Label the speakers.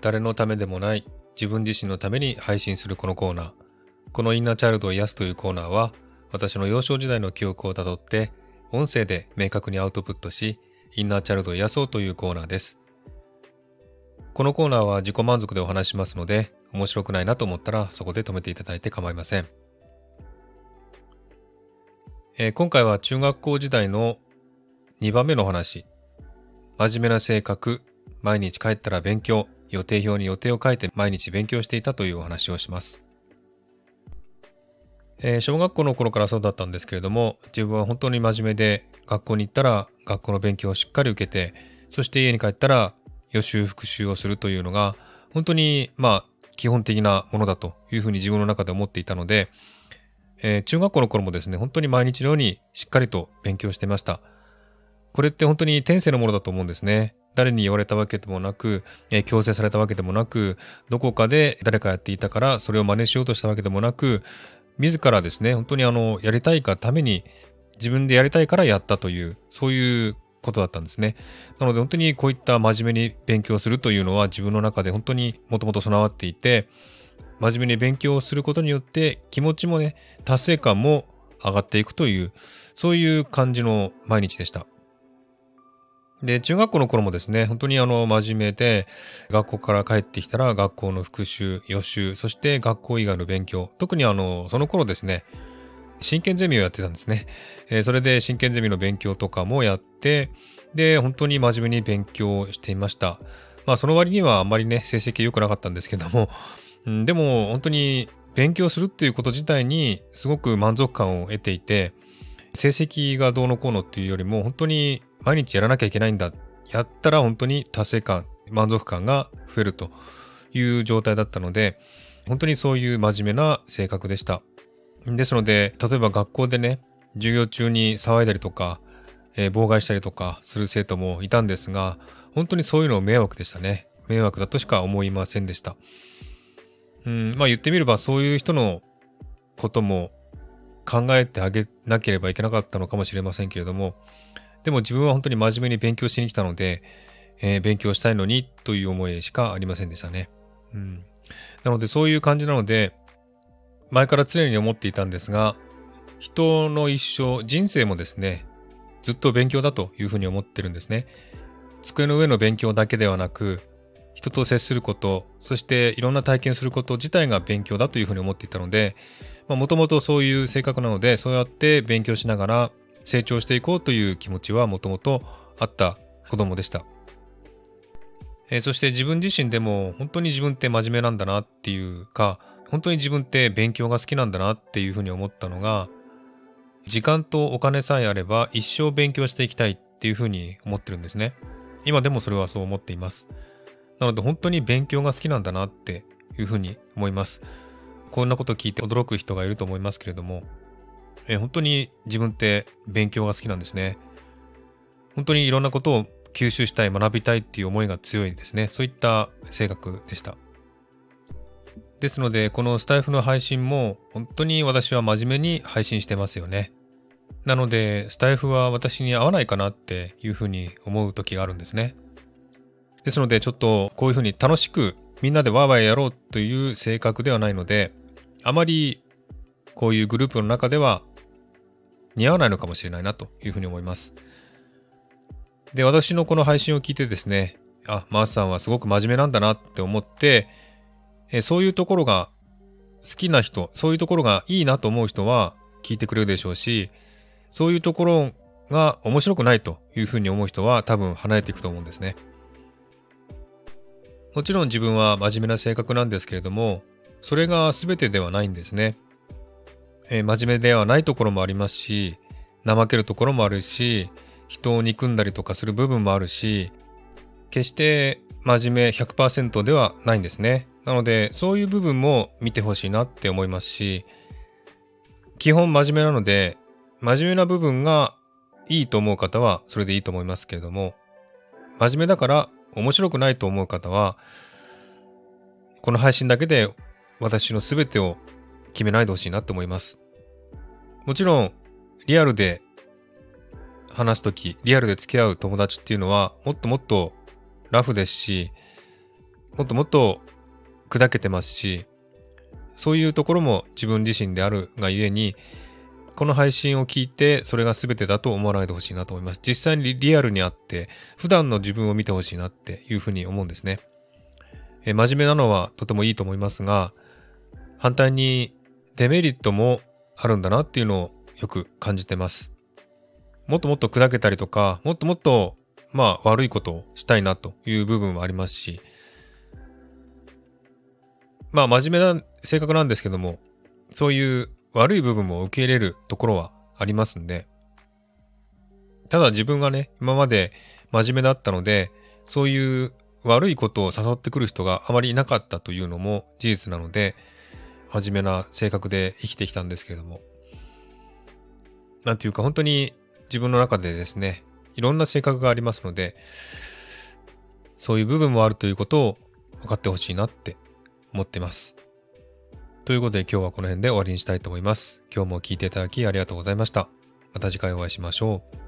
Speaker 1: 誰のためでもない自分自身のために配信するこのコーナー。このインナーチャイルドを癒すというコーナーは、私の幼少時代の記憶をたどって、音声で明確にアウトプットし、インナーチャイルドを癒そうというコーナーです。このコーナーは自己満足でお話しますので、面白くないなと思ったらそこで止めていただいて構いません。えー、今回は中学校時代の2番目の話。真面目な性格、毎日帰ったら勉強、予定表に予定を書いて毎日勉強していたというお話をします。えー、小学校の頃からそうだったんですけれども、自分は本当に真面目で、学校に行ったら学校の勉強をしっかり受けて、そして家に帰ったら予習復習をするというのが、本当にまあ基本的なものだというふうに自分の中で思っていたので、えー、中学校の頃もですね、本当に毎日のようにしっかりと勉強してました。これって本当に天性のものだと思うんですね。誰に言われたわけでもなく、えー、強制されたわけでもなく、どこかで誰かやっていたからそれを真似しようとしたわけでもなく、自らですね、本当にあの、やりたいがために、自分でやりたいからやったという、そういうことだったんですね。なので本当にこういった真面目に勉強するというのは自分の中で本当にもともと備わっていて、真面目に勉強をすることによって気持ちもね、達成感も上がっていくという、そういう感じの毎日でした。で、中学校の頃もですね、本当にあの、真面目で、学校から帰ってきたら学校の復習、予習、そして学校以外の勉強。特にあの、その頃ですね、真剣ゼミをやってたんですね。えー、それで真剣ゼミの勉強とかもやって、で、本当に真面目に勉強していました。まあ、その割にはあんまりね、成績良くなかったんですけども、うん、でも本当に勉強するっていうこと自体にすごく満足感を得ていて、成績がどうのこうのっていうよりも本当に毎日やらなきゃいけないんだ。やったら本当に達成感、満足感が増えるという状態だったので、本当にそういう真面目な性格でした。ですので、例えば学校でね、授業中に騒いだりとか、えー、妨害したりとかする生徒もいたんですが、本当にそういうの迷惑でしたね。迷惑だとしか思いませんでした。うん、まあ言ってみればそういう人のことも考えてあげなければいけなかったのかもしれませんけれども、でも自分は本当に真面目に勉強しに来たので、えー、勉強したいのにという思いしかありませんでしたね。うん。なのでそういう感じなので、前から常に思っていたんですが、人の一生、人生もですね、ずっと勉強だというふうに思ってるんですね。机の上の勉強だけではなく、人と接すること、そしていろんな体験すること自体が勉強だというふうに思っていたので、もともとそういう性格なので、そうやって勉強しながら成長していこうという気持ちはもともとあった子供でした。えー、そして自分自身でも本当に自分って真面目なんだなっていうか、本当に自分って勉強が好きなんだなっていうふうに思ったのが、時間とお金さえあれば一生勉強していきたいっていうふうに思ってるんですね。今でもそれはそう思っています。なので本当に勉強が好きなんだなっていうふうに思います。こんなこと聞いて驚く人がいると思いますけれども、え本当に自分って勉強が好きなんですね。本当にいろんなことを吸収したい、学びたいっていう思いが強いんですね。そういった性格でした。ですので、このスタイフの配信も本当に私は真面目に配信してますよね。なので、スタイフは私に合わないかなっていうふうに思う時があるんですね。ですので、ちょっとこういうふうに楽しくみんなでワーワーやろうという性格ではないので、あまりこういうグループの中では似合わないのかもしれないなというふうに思います。で、私のこの配信を聞いてですね、あ、マースさんはすごく真面目なんだなって思って、えそういうところが好きな人、そういうところがいいなと思う人は聞いてくれるでしょうし、そういうところが面白くないというふうに思う人は多分離れていくと思うんですね。もちろん自分は真面目な性格なんですけれども、それが全てではないんですね。えー、真面目ではないところもありますし、怠けるところもあるし、人を憎んだりとかする部分もあるし、決して真面目100%ではないんですね。なので、そういう部分も見てほしいなって思いますし、基本真面目なので、真面目な部分がいいと思う方はそれでいいと思いますけれども、真面目だから面白くないと思う方は、この配信だけで私の全てを決めないでほしいなって思います。もちろん、リアルで話すとき、リアルで付き合う友達っていうのは、もっともっとラフですし、もっともっと砕けてますし、そういうところも自分自身であるがゆえに、この配信を聞いてそれが全てだと思わないでほしいなと思います。実際にリアルにあって、普段の自分を見てほしいなっていうふうに思うんですね。え真面目なのはとてもいいと思いますが、反対にデメリットもあるんだなっていうのをよく感じてます。もっともっと砕けたりとか、もっともっとまあ悪いことをしたいなという部分もありますし、まあ真面目な性格なんですけども、そういう悪い部分も受け入れるところはありますんで、ただ自分がね、今まで真面目だったので、そういう悪いことを誘ってくる人があまりいなかったというのも事実なので、真面目な性格で生きてきたんですけれども、なんていうか本当に自分の中でですね、いろんな性格がありますので、そういう部分もあるということを分かってほしいなって思ってます。ということで今日はこの辺で終わりにしたいと思います。今日も聴いていただきありがとうございました。また次回お会いしましょう。